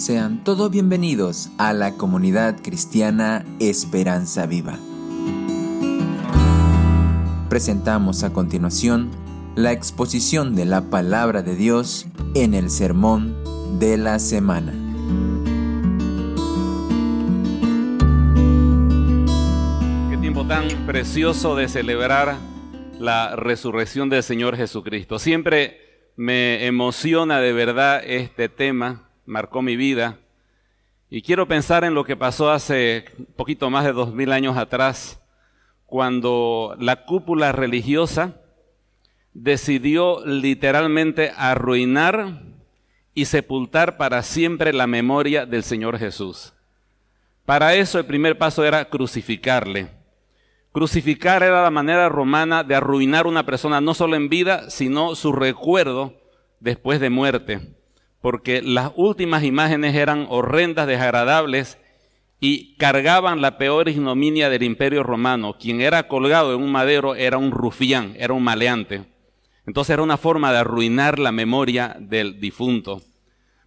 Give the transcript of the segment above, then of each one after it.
Sean todos bienvenidos a la comunidad cristiana Esperanza Viva. Presentamos a continuación la exposición de la palabra de Dios en el sermón de la semana. Qué tiempo tan precioso de celebrar la resurrección del Señor Jesucristo. Siempre me emociona de verdad este tema marcó mi vida. Y quiero pensar en lo que pasó hace poquito más de dos mil años atrás, cuando la cúpula religiosa decidió literalmente arruinar y sepultar para siempre la memoria del Señor Jesús. Para eso el primer paso era crucificarle. Crucificar era la manera romana de arruinar una persona no solo en vida, sino su recuerdo después de muerte porque las últimas imágenes eran horrendas, desagradables y cargaban la peor ignominia del imperio romano. Quien era colgado en un madero era un rufián, era un maleante. Entonces era una forma de arruinar la memoria del difunto.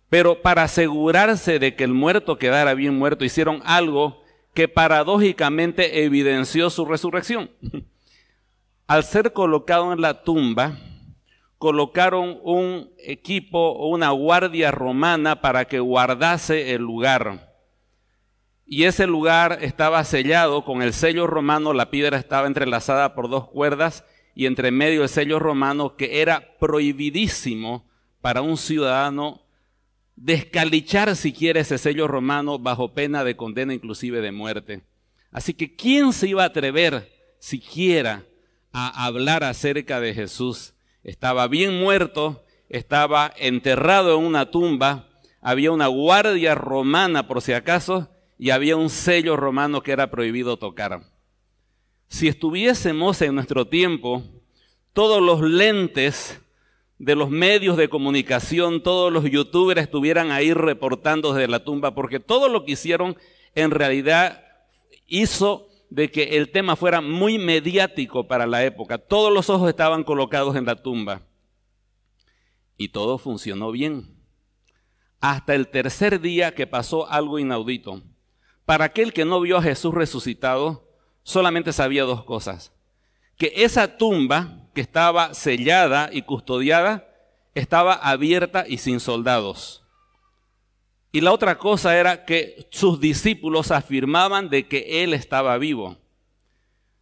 Pero para asegurarse de que el muerto quedara bien muerto, hicieron algo que paradójicamente evidenció su resurrección. Al ser colocado en la tumba, colocaron un equipo o una guardia romana para que guardase el lugar. Y ese lugar estaba sellado con el sello romano, la piedra estaba entrelazada por dos cuerdas y entre medio el sello romano que era prohibidísimo para un ciudadano descalichar siquiera ese sello romano bajo pena de condena inclusive de muerte. Así que ¿quién se iba a atrever siquiera a hablar acerca de Jesús? Estaba bien muerto, estaba enterrado en una tumba, había una guardia romana por si acaso y había un sello romano que era prohibido tocar. Si estuviésemos en nuestro tiempo, todos los lentes de los medios de comunicación, todos los youtubers estuvieran ahí reportando desde la tumba, porque todo lo que hicieron en realidad hizo de que el tema fuera muy mediático para la época. Todos los ojos estaban colocados en la tumba. Y todo funcionó bien. Hasta el tercer día que pasó algo inaudito. Para aquel que no vio a Jesús resucitado, solamente sabía dos cosas. Que esa tumba que estaba sellada y custodiada estaba abierta y sin soldados. Y la otra cosa era que sus discípulos afirmaban de que Él estaba vivo.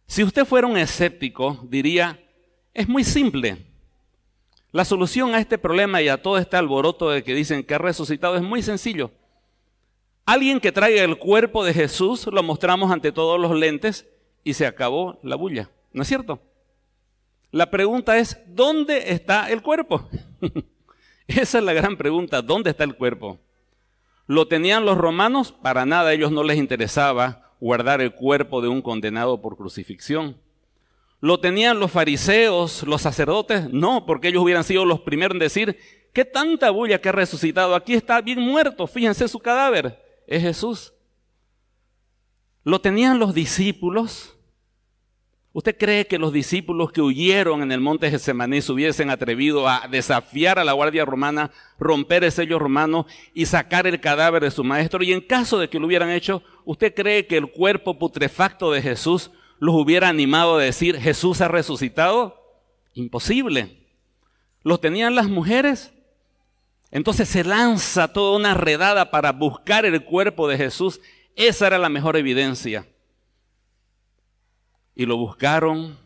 Si usted fuera un escéptico, diría, es muy simple. La solución a este problema y a todo este alboroto de que dicen que ha resucitado es muy sencillo. Alguien que traiga el cuerpo de Jesús lo mostramos ante todos los lentes y se acabó la bulla. ¿No es cierto? La pregunta es, ¿dónde está el cuerpo? Esa es la gran pregunta, ¿dónde está el cuerpo? ¿Lo tenían los romanos? Para nada, a ellos no les interesaba guardar el cuerpo de un condenado por crucifixión. ¿Lo tenían los fariseos, los sacerdotes? No, porque ellos hubieran sido los primeros en decir, ¿qué tanta bulla que ha resucitado? Aquí está bien muerto, fíjense su cadáver, es Jesús. ¿Lo tenían los discípulos? ¿Usted cree que los discípulos que huyeron en el monte Getsemaní se hubiesen atrevido a desafiar a la guardia romana, romper el sello romano y sacar el cadáver de su maestro? Y en caso de que lo hubieran hecho, ¿usted cree que el cuerpo putrefacto de Jesús los hubiera animado a decir Jesús ha resucitado? Imposible. ¿Los tenían las mujeres? Entonces se lanza toda una redada para buscar el cuerpo de Jesús. Esa era la mejor evidencia y lo buscaron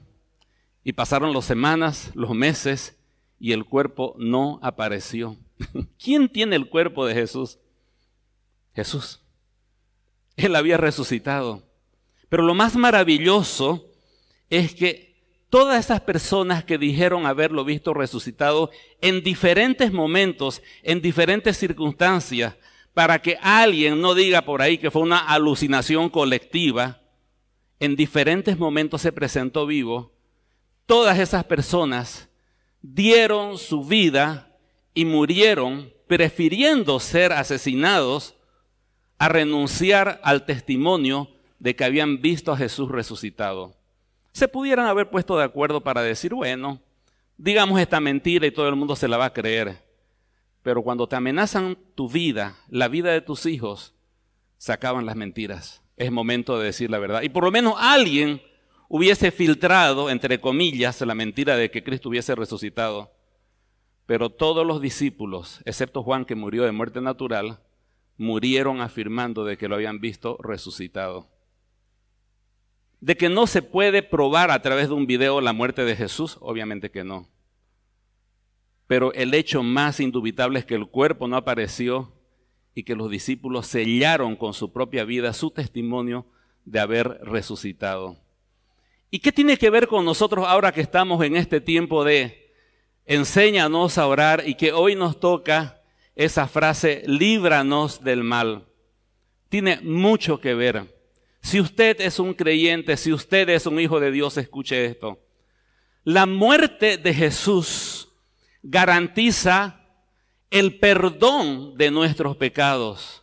y pasaron las semanas, los meses y el cuerpo no apareció. ¿Quién tiene el cuerpo de Jesús? Jesús. Él había resucitado. Pero lo más maravilloso es que todas esas personas que dijeron haberlo visto resucitado en diferentes momentos, en diferentes circunstancias, para que alguien no diga por ahí que fue una alucinación colectiva, en diferentes momentos se presentó vivo, todas esas personas dieron su vida y murieron prefiriendo ser asesinados a renunciar al testimonio de que habían visto a Jesús resucitado. Se pudieran haber puesto de acuerdo para decir, bueno, digamos esta mentira y todo el mundo se la va a creer. Pero cuando te amenazan tu vida, la vida de tus hijos, se acaban las mentiras. Es momento de decir la verdad. Y por lo menos alguien hubiese filtrado, entre comillas, la mentira de que Cristo hubiese resucitado. Pero todos los discípulos, excepto Juan que murió de muerte natural, murieron afirmando de que lo habían visto resucitado. De que no se puede probar a través de un video la muerte de Jesús, obviamente que no. Pero el hecho más indubitable es que el cuerpo no apareció y que los discípulos sellaron con su propia vida su testimonio de haber resucitado. ¿Y qué tiene que ver con nosotros ahora que estamos en este tiempo de enséñanos a orar y que hoy nos toca esa frase, líbranos del mal? Tiene mucho que ver. Si usted es un creyente, si usted es un hijo de Dios, escuche esto. La muerte de Jesús garantiza el perdón de nuestros pecados,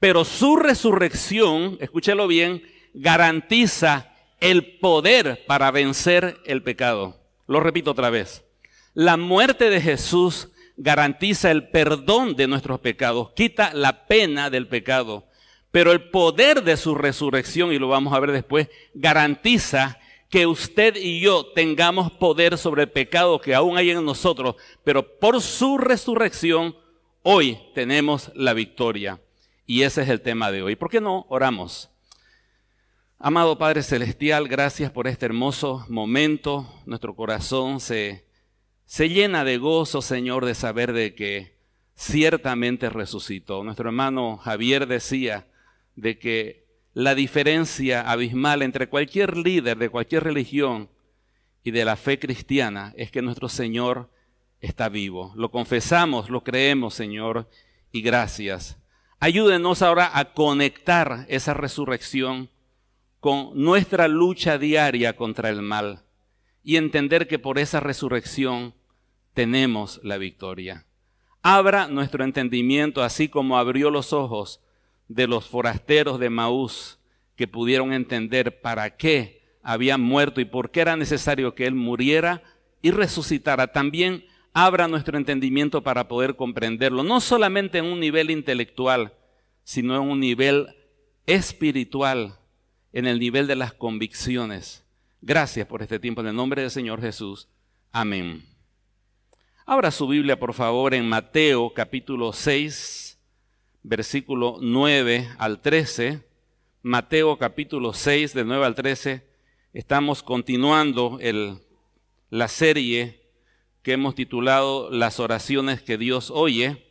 pero su resurrección, escúchelo bien, garantiza el poder para vencer el pecado. Lo repito otra vez. La muerte de Jesús garantiza el perdón de nuestros pecados, quita la pena del pecado, pero el poder de su resurrección, y lo vamos a ver después, garantiza que usted y yo tengamos poder sobre el pecado que aún hay en nosotros, pero por su resurrección hoy tenemos la victoria. Y ese es el tema de hoy. ¿Por qué no oramos? Amado Padre Celestial, gracias por este hermoso momento. Nuestro corazón se, se llena de gozo, Señor, de saber de que ciertamente resucitó. Nuestro hermano Javier decía de que la diferencia abismal entre cualquier líder de cualquier religión y de la fe cristiana es que nuestro Señor está vivo. Lo confesamos, lo creemos, Señor, y gracias. Ayúdenos ahora a conectar esa resurrección con nuestra lucha diaria contra el mal y entender que por esa resurrección tenemos la victoria. Abra nuestro entendimiento así como abrió los ojos de los forasteros de Maús que pudieron entender para qué había muerto y por qué era necesario que Él muriera y resucitara. También abra nuestro entendimiento para poder comprenderlo, no solamente en un nivel intelectual, sino en un nivel espiritual en el nivel de las convicciones. Gracias por este tiempo en el nombre del Señor Jesús. Amén. Abra su Biblia, por favor, en Mateo capítulo 6, versículo 9 al 13. Mateo capítulo 6, de 9 al 13. Estamos continuando la serie que hemos titulado Las oraciones que Dios oye.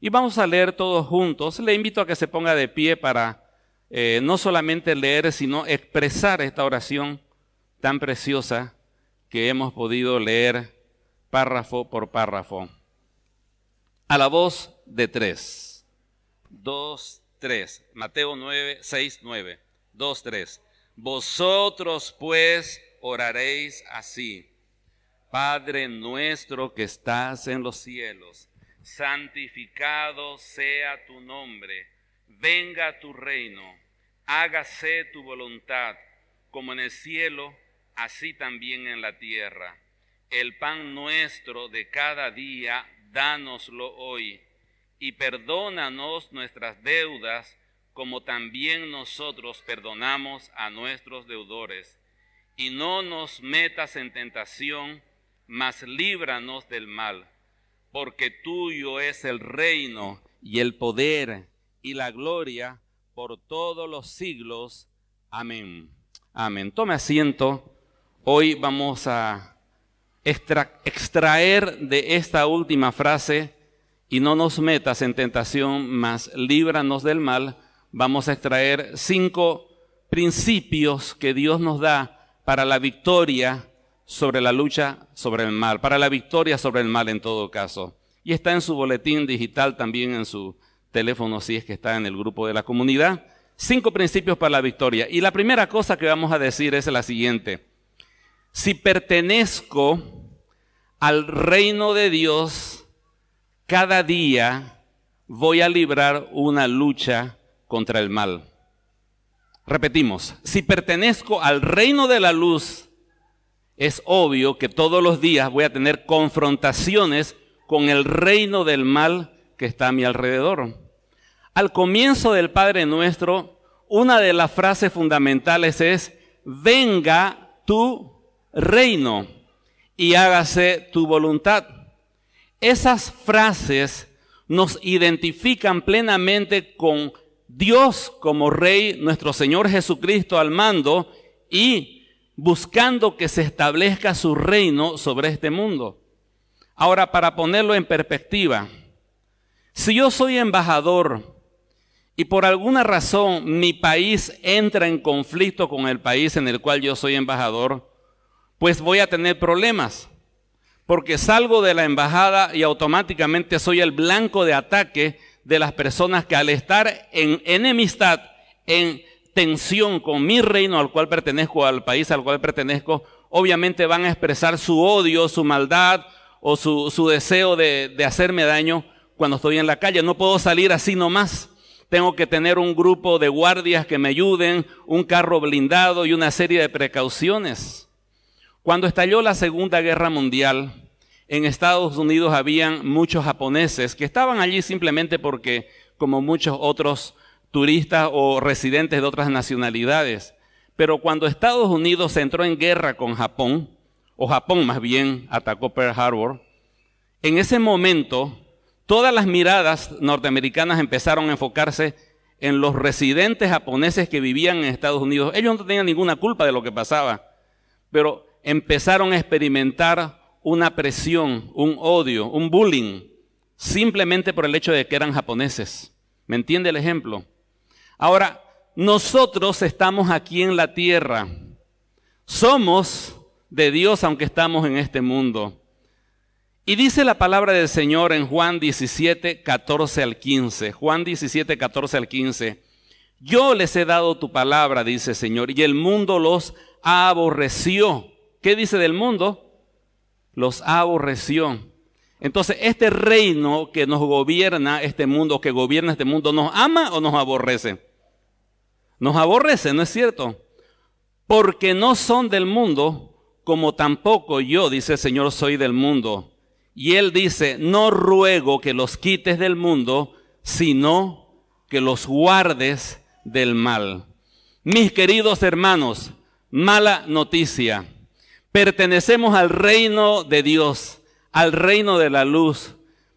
Y vamos a leer todos juntos. Le invito a que se ponga de pie para eh, no solamente leer, sino expresar esta oración tan preciosa que hemos podido leer párrafo por párrafo. A la voz de tres. Dos, tres. Mateo 9, 6, 9. Dos, tres. Vosotros pues oraréis así. Padre nuestro que estás en los cielos, santificado sea tu nombre, venga tu reino hágase tu voluntad, como en el cielo, así también en la tierra. El pan nuestro de cada día, dánoslo hoy, y perdónanos nuestras deudas, como también nosotros perdonamos a nuestros deudores. Y no nos metas en tentación, mas líbranos del mal, porque tuyo es el reino y el poder y la gloria por todos los siglos. Amén. Amén. Tome asiento. Hoy vamos a extraer de esta última frase, y no nos metas en tentación, mas líbranos del mal. Vamos a extraer cinco principios que Dios nos da para la victoria sobre la lucha sobre el mal, para la victoria sobre el mal en todo caso. Y está en su boletín digital también en su teléfono si es que está en el grupo de la comunidad. Cinco principios para la victoria. Y la primera cosa que vamos a decir es la siguiente. Si pertenezco al reino de Dios, cada día voy a librar una lucha contra el mal. Repetimos, si pertenezco al reino de la luz, es obvio que todos los días voy a tener confrontaciones con el reino del mal que está a mi alrededor. Al comienzo del Padre Nuestro, una de las frases fundamentales es, venga tu reino y hágase tu voluntad. Esas frases nos identifican plenamente con Dios como Rey, nuestro Señor Jesucristo al mando y buscando que se establezca su reino sobre este mundo. Ahora, para ponerlo en perspectiva, si yo soy embajador y por alguna razón mi país entra en conflicto con el país en el cual yo soy embajador, pues voy a tener problemas, porque salgo de la embajada y automáticamente soy el blanco de ataque de las personas que al estar en enemistad, en tensión con mi reino al cual pertenezco, al país al cual pertenezco, obviamente van a expresar su odio, su maldad o su, deseo de, de hacerme daño cuando estoy en la calle. No puedo salir así nomás. Tengo que tener un grupo de guardias que me ayuden, un carro blindado y una serie de precauciones. Cuando estalló la Segunda Guerra Mundial, en Estados Unidos habían muchos japoneses que estaban allí simplemente porque, como muchos otros turistas o residentes de otras nacionalidades. Pero cuando Estados Unidos entró en guerra con Japón, o Japón más bien atacó Pearl Harbor, en ese momento todas las miradas norteamericanas empezaron a enfocarse en los residentes japoneses que vivían en Estados Unidos. Ellos no tenían ninguna culpa de lo que pasaba, pero empezaron a experimentar una presión, un odio, un bullying, simplemente por el hecho de que eran japoneses. ¿Me entiende el ejemplo? Ahora, nosotros estamos aquí en la tierra. Somos de Dios aunque estamos en este mundo. Y dice la palabra del Señor en Juan 17, 14 al 15. Juan 17, 14 al 15. Yo les he dado tu palabra, dice el Señor, y el mundo los aborreció. ¿Qué dice del mundo? los aborreció. Entonces, este reino que nos gobierna, este mundo que gobierna este mundo, ¿nos ama o nos aborrece? Nos aborrece, ¿no es cierto? Porque no son del mundo, como tampoco yo, dice el Señor, soy del mundo. Y Él dice, no ruego que los quites del mundo, sino que los guardes del mal. Mis queridos hermanos, mala noticia. Pertenecemos al reino de Dios, al reino de la luz.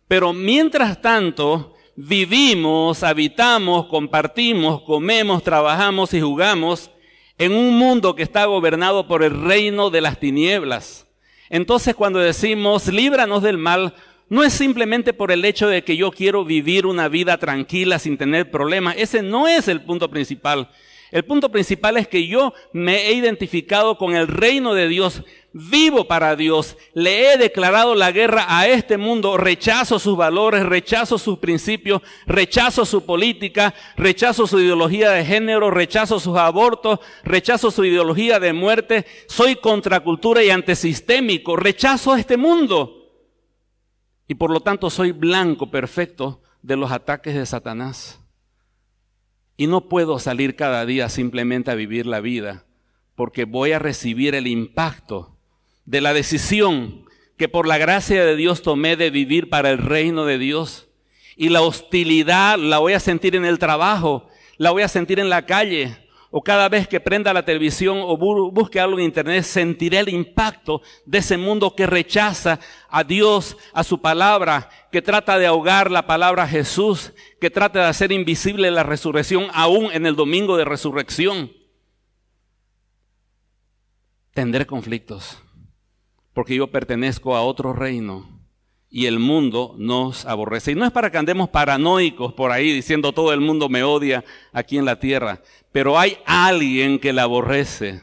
Pero mientras tanto, vivimos, habitamos, compartimos, comemos, trabajamos y jugamos en un mundo que está gobernado por el reino de las tinieblas. Entonces cuando decimos, líbranos del mal, no es simplemente por el hecho de que yo quiero vivir una vida tranquila sin tener problemas. Ese no es el punto principal. El punto principal es que yo me he identificado con el reino de Dios, vivo para Dios, le he declarado la guerra a este mundo, rechazo sus valores, rechazo sus principios, rechazo su política, rechazo su ideología de género, rechazo sus abortos, rechazo su ideología de muerte, soy contracultura y antisistémico, rechazo a este mundo. Y por lo tanto soy blanco perfecto de los ataques de Satanás. Y no puedo salir cada día simplemente a vivir la vida, porque voy a recibir el impacto de la decisión que por la gracia de Dios tomé de vivir para el reino de Dios. Y la hostilidad la voy a sentir en el trabajo, la voy a sentir en la calle, o cada vez que prenda la televisión o busque algo en internet, sentiré el impacto de ese mundo que rechaza a Dios, a su palabra, que trata de ahogar la palabra Jesús, que trata de hacer invisible la resurrección aún en el domingo de resurrección. Tendré conflictos, porque yo pertenezco a otro reino y el mundo nos aborrece. Y no es para que andemos paranoicos por ahí diciendo todo el mundo me odia aquí en la tierra. Pero hay alguien que la aborrece,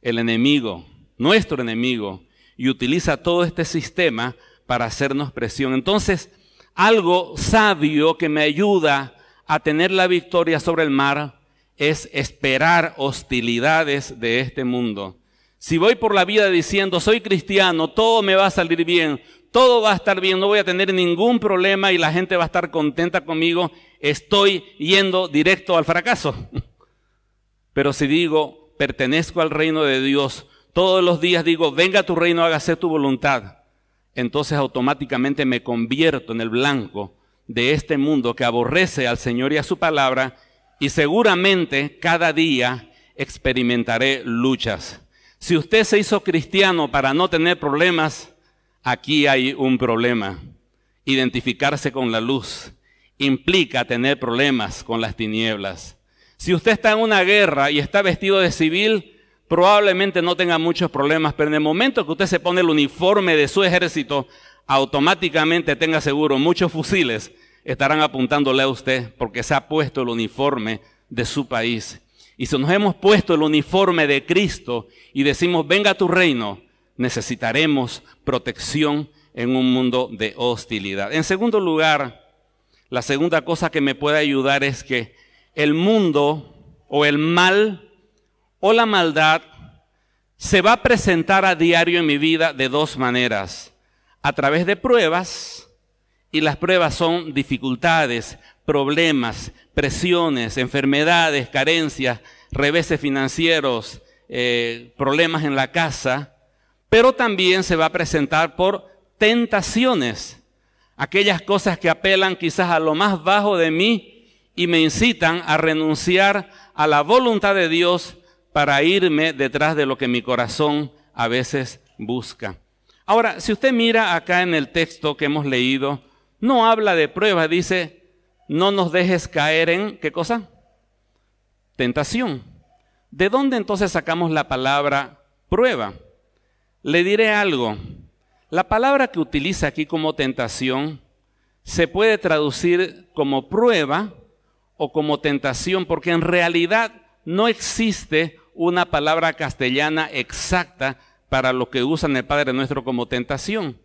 el enemigo, nuestro enemigo, y utiliza todo este sistema para hacernos presión. Entonces, algo sabio que me ayuda a tener la victoria sobre el mar es esperar hostilidades de este mundo. Si voy por la vida diciendo, soy cristiano, todo me va a salir bien, todo va a estar bien, no voy a tener ningún problema y la gente va a estar contenta conmigo, estoy yendo directo al fracaso. Pero si digo, pertenezco al reino de Dios, todos los días digo, venga tu reino, hágase tu voluntad. entonces automáticamente me convierto en el blanco de este mundo que aborrece al Señor y a su palabra y seguramente cada día experimentaré luchas. Si usted se hizo cristiano para no tener problemas, aquí hay un problema. Identificarse con la luz implica tener problemas con las tinieblas. Si usted está en una guerra y está vestido de civil, probablemente no tenga muchos problemas, pero en el momento que usted se pone el uniforme de su ejército, automáticamente tenga seguro muchos fusiles estarán apuntándole a usted porque se ha puesto el uniforme de su país. Y si nos hemos puesto el uniforme de Cristo y decimos, venga a tu reino, necesitaremos protección en un mundo de hostilidad. En segundo lugar, la segunda cosa que me puede ayudar es que el mundo o el mal o la maldad se va a presentar a diario en mi vida de dos maneras. A través de pruebas, y las pruebas son dificultades, problemas, presiones, enfermedades, carencias, reveses financieros, eh, problemas en la casa, pero también se va a presentar por tentaciones, aquellas cosas que apelan quizás a lo más bajo de mí y me incitan a renunciar a la voluntad de Dios para irme detrás de lo que mi corazón a veces busca. Ahora, si usted mira acá en el texto que hemos leído, no habla de pruebas, dice, no nos dejes caer en, ¿qué cosa? Tentación. ¿De dónde entonces sacamos la palabra prueba? Le diré algo. La palabra que utiliza aquí como tentación se puede traducir como prueba o como tentación, porque en realidad no existe una palabra castellana exacta para lo que usan el Padre Nuestro como tentación.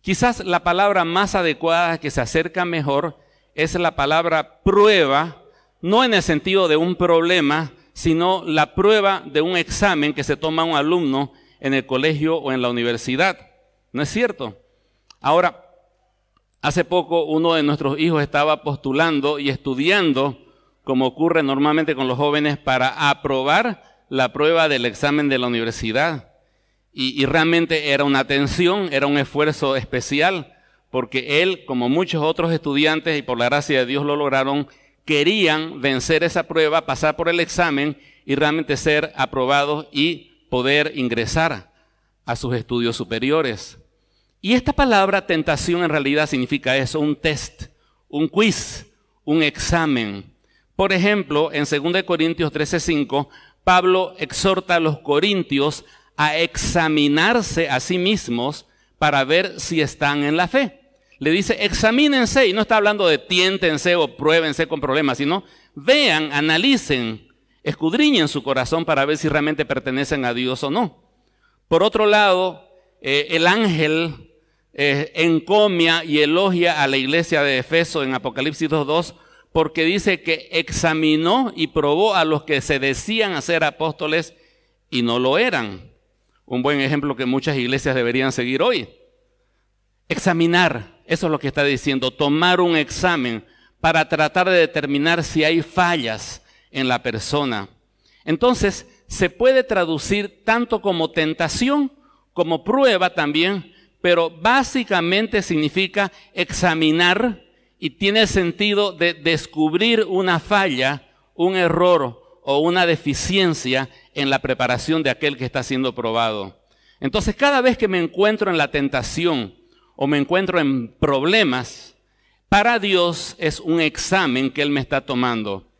Quizás la palabra más adecuada que se acerca mejor es la palabra prueba, no en el sentido de un problema, sino la prueba de un examen que se toma un alumno en el colegio o en la universidad. ¿No es cierto? Ahora, hace poco uno de nuestros hijos estaba postulando y estudiando, como ocurre normalmente con los jóvenes, para aprobar la prueba del examen de la universidad. Y, realmente era una tensión, era un esfuerzo especial, porque él, como muchos otros estudiantes, y por la gracia de Dios lo lograron, querían vencer esa prueba, pasar por el examen y realmente ser aprobados y poder ingresar a sus estudios superiores. Y esta palabra tentación en realidad significa eso, un test, un quiz, un examen. Por ejemplo, en 2 Corintios 13:5, Pablo exhorta a los corintios a examinarse a sí mismos para ver si están en la fe. Le dice, examínense, y no está hablando de tiéntense o pruébense con problemas, sino vean, analicen, escudriñen su corazón para ver si realmente pertenecen a Dios o no. Por otro lado, eh, el ángel eh, encomia y elogia a la iglesia de Efeso en Apocalipsis 2.2 porque dice que examinó y probó a los que se decían hacer apóstoles y no lo eran un buen ejemplo que muchas iglesias deberían seguir hoy. Examinar, eso es lo que está diciendo, tomar un examen para tratar de determinar si hay fallas en la persona. Entonces, se puede traducir tanto como tentación como prueba también, pero básicamente significa examinar y tiene sentido de descubrir una falla, un error o una deficiencia en la preparación de aquel que está siendo probado. Entonces, cada vez que me encuentro en la tentación o me encuentro en problemas, para Dios es un examen que Él me está tomando.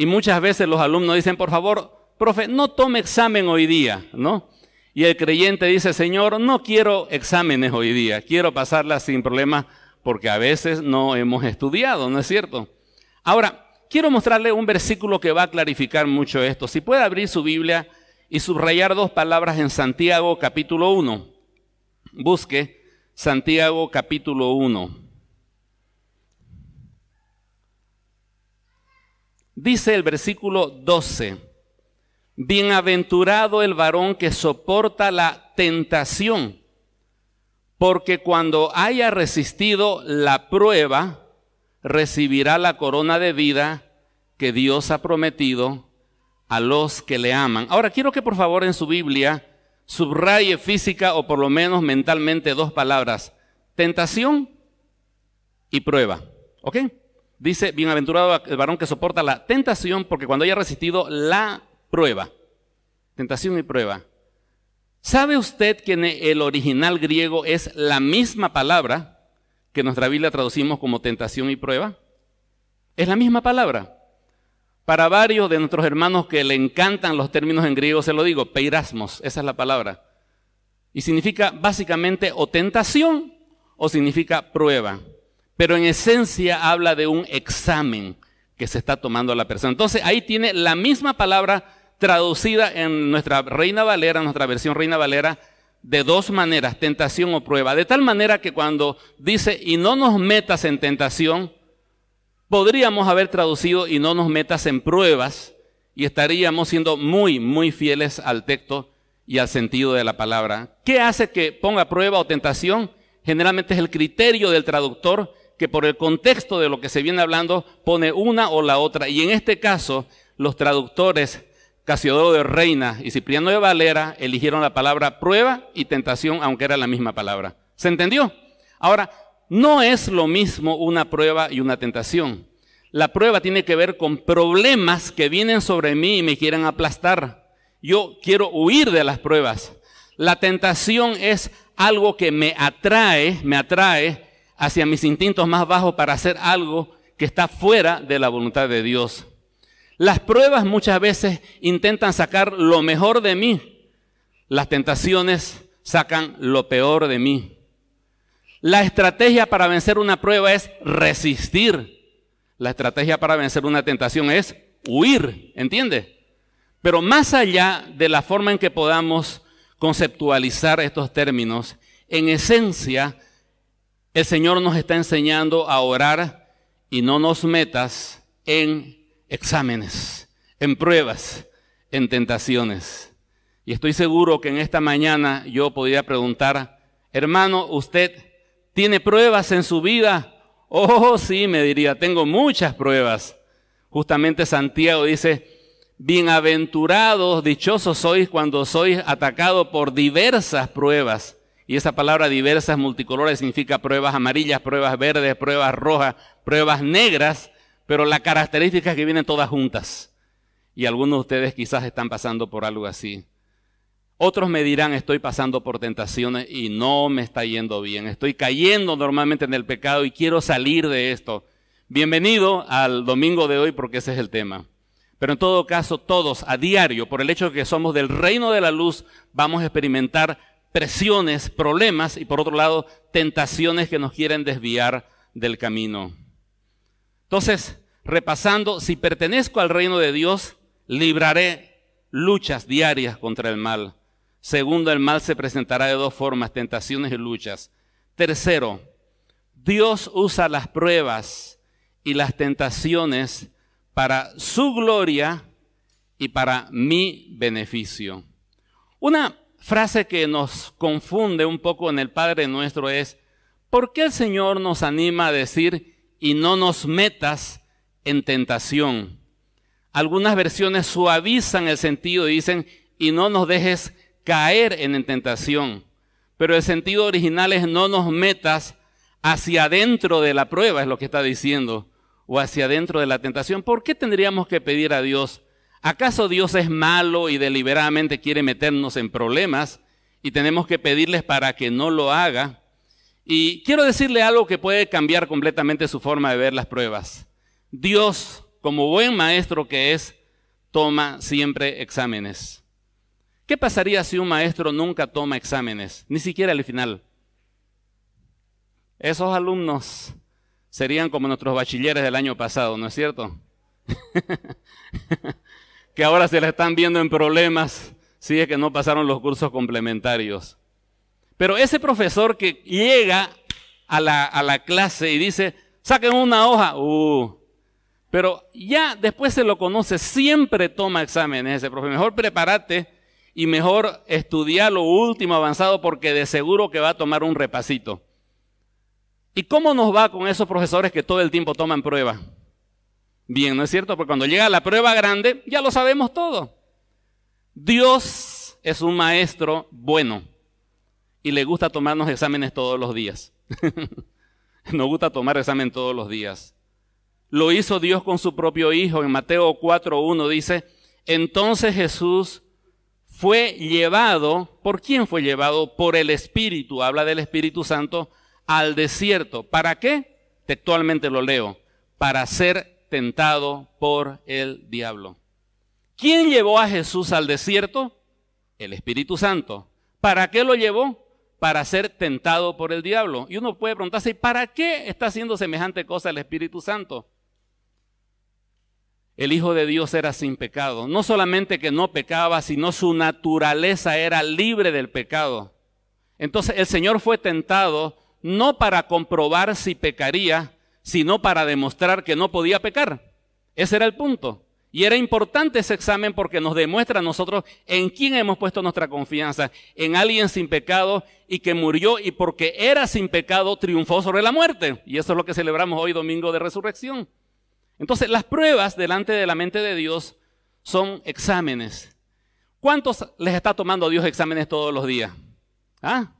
Y muchas veces los alumnos dicen, por favor, profe, no tome examen hoy día, ¿no? Y el creyente dice, Señor, no quiero exámenes hoy día, quiero pasarlas sin problemas porque a veces no hemos estudiado, ¿no es cierto? Ahora, quiero mostrarle un versículo que va a clarificar mucho esto. Si puede abrir su Biblia y subrayar dos palabras en Santiago capítulo 1. Busque Santiago capítulo 1. Dice el versículo 12, Bienaventurado el varón que soporta la tentación, porque cuando haya resistido la prueba, recibirá la corona de vida que Dios ha prometido a los que le aman. Ahora quiero que por favor en su Biblia subraye física o por lo menos mentalmente dos palabras. Tentación y prueba. ¿Ok? Dice, bienaventurado el varón que soporta la tentación porque cuando haya resistido la prueba. Tentación y prueba. ¿Sabe usted que en el original griego es la misma palabra que nuestra Biblia traducimos como tentación y prueba? Es la misma palabra. Para varios de nuestros hermanos que le encantan los términos en griego, se lo digo, peirasmos, esa es la palabra. Y significa básicamente o tentación o significa prueba. Pero en esencia habla de un examen que se está tomando la persona. Entonces ahí tiene la misma palabra traducida en nuestra Reina Valera, nuestra versión Reina Valera, de dos maneras, tentación o prueba. De tal manera que cuando dice, y no nos metas en tentación, podríamos haber traducido, y no nos metas en pruebas, y estaríamos siendo muy, muy fieles al texto y al sentido de la palabra. ¿Qué hace que ponga prueba o tentación? Generalmente es el criterio del traductor que por el contexto de lo que se viene hablando pone una o la otra. Y en este caso, los traductores Casiodoro de Reina y Cipriano de Valera eligieron la palabra prueba y tentación, aunque era la misma palabra. ¿Se entendió? Ahora, no es lo mismo una prueba y una tentación. La prueba tiene que ver con problemas que vienen sobre mí y me quieren aplastar. Yo quiero huir de las pruebas. La tentación es algo que me atrae, me atrae hacia mis instintos más bajos para hacer algo que está fuera de la voluntad de Dios. Las pruebas muchas veces intentan sacar lo mejor de mí. Las tentaciones sacan lo peor de mí. La estrategia para vencer una prueba es resistir. La estrategia para vencer una tentación es huir, ¿entiende? Pero más allá de la forma en que podamos conceptualizar estos términos, en esencia, el Señor nos está enseñando a orar y no nos metas en exámenes, en pruebas, en tentaciones. Y estoy seguro que en esta mañana yo podría preguntar, hermano, ¿usted tiene pruebas en su vida? Oh, sí, me diría, tengo muchas pruebas. Justamente Santiago dice, bienaventurados, dichosos sois cuando sois atacados por diversas pruebas. Y esa palabra diversas, multicolores, significa pruebas amarillas, pruebas verdes, pruebas rojas, pruebas negras pero la característica es que vienen todas juntas. Y algunos de ustedes quizás están pasando por algo así. Otros me dirán, estoy pasando por tentaciones y no me está yendo bien. Estoy cayendo normalmente en el pecado y quiero salir de esto. Bienvenido al domingo de hoy porque ese es el tema. Pero en todo caso, todos a diario, por el hecho de que somos del reino de la luz, vamos a experimentar presiones, problemas y por otro lado, tentaciones que nos quieren desviar del camino. Entonces, repasando, si pertenezco al reino de Dios, libraré luchas diarias contra el mal. Segundo, el mal se presentará de dos formas, tentaciones y luchas. Tercero, Dios usa las pruebas y las tentaciones para su gloria y para mi beneficio. Una frase que nos confunde un poco en el Padre nuestro es, ¿por qué el Señor nos anima a decir y no nos metas en tentación. Algunas versiones suavizan el sentido y dicen, y no nos dejes caer en tentación. Pero el sentido original es no nos metas hacia adentro de la prueba, es lo que está diciendo, o hacia adentro de la tentación. ¿Por qué tendríamos que pedir a Dios? ¿Acaso Dios es malo y deliberadamente quiere meternos en problemas y tenemos que pedirles para que no lo haga? Y quiero decirle algo que puede cambiar completamente su forma de ver las pruebas. Dios, como buen maestro que es, toma siempre exámenes. ¿Qué pasaría si un maestro nunca toma exámenes? Ni siquiera al final. Esos alumnos serían como nuestros bachilleres del año pasado, ¿no es cierto? que ahora se le están viendo en problemas si es que no pasaron los cursos complementarios. Pero ese profesor que llega a la, clase y dice, saquen una hoja, uh, pero ya después se lo conoce, siempre toma exámenes ese profesor. Mejor prepárate y mejor estudiar lo último avanzado porque de seguro que va a tomar un repasito. ¿Y cómo nos va con esos profesores que todo el tiempo toman prueba? Bien, ¿no es cierto? Porque cuando llega la prueba grande, ya lo sabemos todo. Dios es un maestro bueno y le gusta tomarnos exámenes todos los días. Nos gusta tomar examen todos los días. Lo hizo Dios con su propio Hijo. En Mateo 4.1 dice, entonces Jesús fue llevado, ¿por quién fue llevado? Por el Espíritu, habla del Espíritu Santo, al desierto. ¿Para qué? Textualmente lo leo, para ser tentado por el diablo. ¿Quién llevó a Jesús al desierto? El Espíritu Santo. ¿Para qué lo llevó? Para ser tentado por el diablo. Y uno puede preguntarse, ¿para qué está haciendo semejante cosa el Espíritu Santo? El Hijo de Dios era sin pecado. No solamente que no pecaba, sino su naturaleza era libre del pecado. Entonces el Señor fue tentado no para comprobar si pecaría, sino para demostrar que no podía pecar. Ese era el punto. Y era importante ese examen porque nos demuestra a nosotros en quién hemos puesto nuestra confianza, en alguien sin pecado y que murió y porque era sin pecado triunfó sobre la muerte. Y eso es lo que celebramos hoy domingo de resurrección. Entonces las pruebas delante de la mente de Dios son exámenes. ¿Cuántos les está tomando Dios exámenes todos los días? ¿Ah?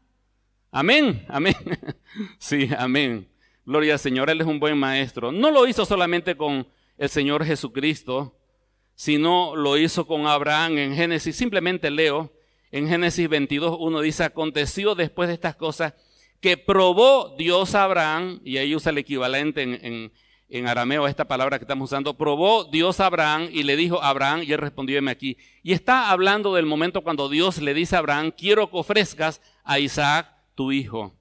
Amén, amén. Sí, amén. Gloria al Señor, Él es un buen maestro. No lo hizo solamente con el Señor Jesucristo, sino lo hizo con Abraham en Génesis. Simplemente leo, en Génesis 22, uno dice, aconteció después de estas cosas que probó Dios a Abraham, y ahí usa el equivalente en, en, arameo a esta palabra que estamos usando, probó Dios a Abraham y le dijo a Abraham, y él respondió, aquí. Y está hablando del momento cuando Dios le dice a Abraham, quiero que ofrezcas a Isaac tu hijo.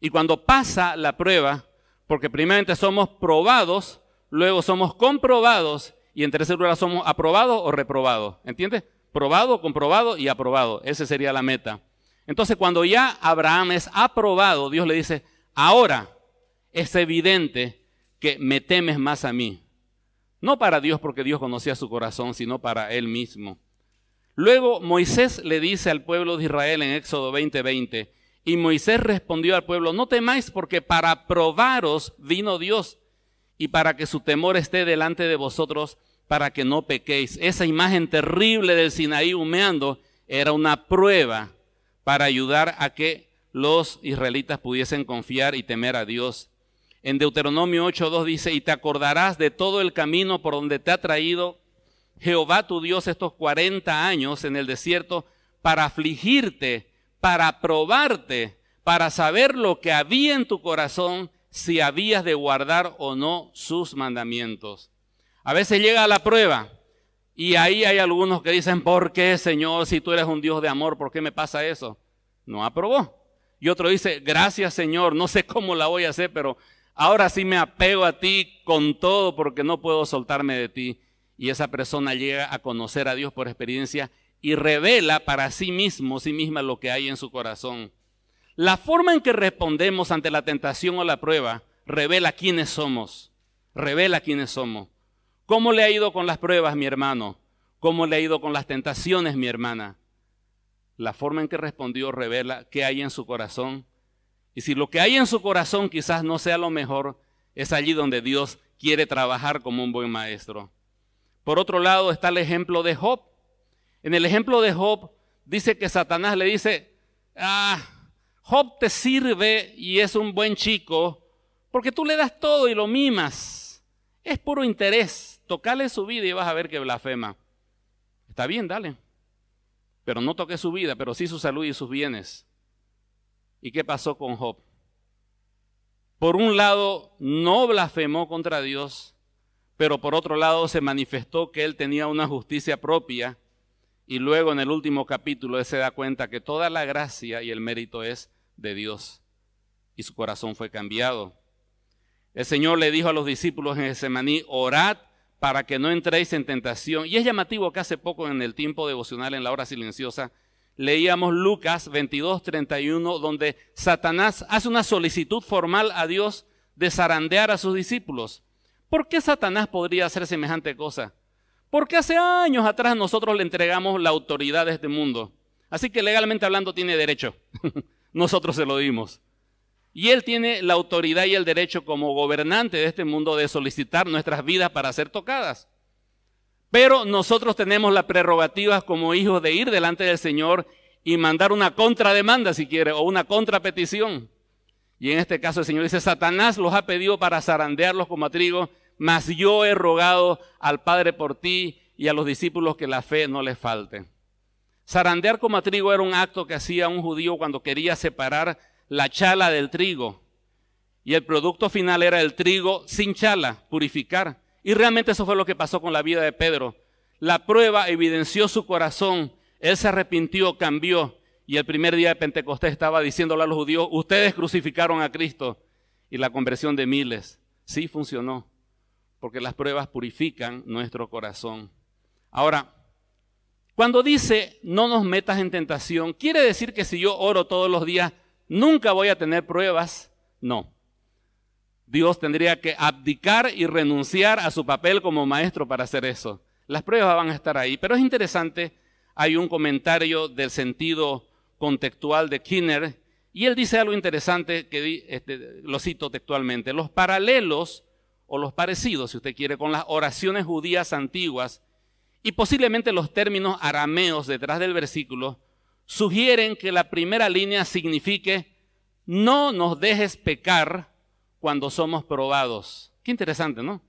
Y cuando pasa la prueba, porque primeramente somos probados, luego somos comprobados y en tercer lugar somos aprobados o reprobados. ¿Entiendes? Probado, comprobado y aprobado. Esa sería la meta. Entonces cuando ya Abraham es aprobado, Dios le dice, ahora es evidente que me temes más a mí. No para Dios porque Dios conocía su corazón, sino para él mismo. Luego Moisés le dice al pueblo de Israel en Éxodo 20:20, y Moisés respondió al pueblo, no temáis porque para probaros vino Dios y para que su temor esté delante de vosotros, para que no pequéis. Esa imagen terrible del Sinaí humeando era una prueba para ayudar a que los israelitas pudiesen confiar y temer a Dios. En Deuteronomio 8.2 dice, y te acordarás de todo el camino por donde te ha traído Jehová tu Dios estos 40 años en el desierto para afligirte para probarte, para saber lo que había en tu corazón, si habías de guardar o no sus mandamientos. A veces llega la prueba y ahí hay algunos que dicen, ¿por qué, Señor, si tú eres un Dios de amor, por qué me pasa eso? No aprobó. Y otro dice, gracias, Señor, no sé cómo la voy a hacer, pero ahora sí me apego a ti con todo porque no puedo soltarme de ti. Y esa persona llega a conocer a Dios por experiencia y revela para sí mismo, sí misma, lo que hay en su corazón. La forma en que respondemos ante la tentación o la prueba revela quiénes somos, revela quiénes somos. ¿Cómo le ha ido con las pruebas, mi hermano? ¿Cómo le ha ido con las tentaciones, mi hermana? La forma en que respondió revela qué hay en su corazón. Y si lo que hay en su corazón quizás no sea lo mejor, es allí donde Dios quiere trabajar como un buen maestro. Por otro lado está el ejemplo de Job. En el ejemplo de Job, dice que Satanás le dice, ah, Job te sirve y es un buen chico porque tú le das todo y lo mimas. Es puro interés. Tocale su vida y vas a ver que blasfema. Está bien, dale. Pero no toque su vida, pero sí su salud y sus bienes. ¿Y qué pasó con Job? Por un lado, no blasfemó contra Dios, pero por otro lado se manifestó que él tenía una justicia propia y luego en el último capítulo él se da cuenta que toda la gracia y el mérito es de Dios. Y su corazón fue cambiado. El Señor le dijo a los discípulos en Getsemaní, orad para que no entréis en tentación. Y es llamativo que hace poco en el tiempo devocional, en la hora silenciosa, leíamos Lucas 22, 31, donde Satanás hace una solicitud formal a Dios de zarandear a sus discípulos. ¿Por qué Satanás podría hacer semejante cosa? Porque hace años atrás nosotros le entregamos la autoridad de este mundo. Así que legalmente hablando tiene derecho. nosotros se lo dimos. Y Él tiene la autoridad y el derecho como gobernante de este mundo de solicitar nuestras vidas para ser tocadas. Pero nosotros tenemos la prerrogativa como hijos de ir delante del Señor y mandar una contrademanda si quiere o una contrapetición. Y en este caso el Señor dice, Satanás los ha pedido para zarandearlos como a trigo, mas yo he rogado al Padre por ti y a los discípulos que la fe no les falte. Zarandear como a trigo era un acto que hacía un judío cuando quería separar la chala del trigo. Y el producto final era el trigo sin chala, purificar. Y realmente eso fue lo que pasó con la vida de Pedro. La prueba evidenció su corazón. Él se arrepintió, cambió. Y el primer día de Pentecostés estaba diciéndole a los judíos, ustedes crucificaron a Cristo. Y la conversión de miles. Sí funcionó. Porque las pruebas purifican nuestro corazón. Ahora, cuando dice no nos metas en tentación, ¿quiere decir que si yo oro todos los días, nunca voy a tener pruebas? No. Dios tendría que abdicar y renunciar a su papel como maestro para hacer eso. Las pruebas van a estar ahí, pero es interesante, hay un comentario del sentido contextual de Kinner y él dice algo interesante que este, lo cito textualmente. Los paralelos o los parecidos, si usted quiere, con las oraciones judías antiguas y posiblemente los términos arameos detrás del versículo sugieren que la primera línea signifique no nos dejes pecar cuando somos probados. Qué interesante, ¿no?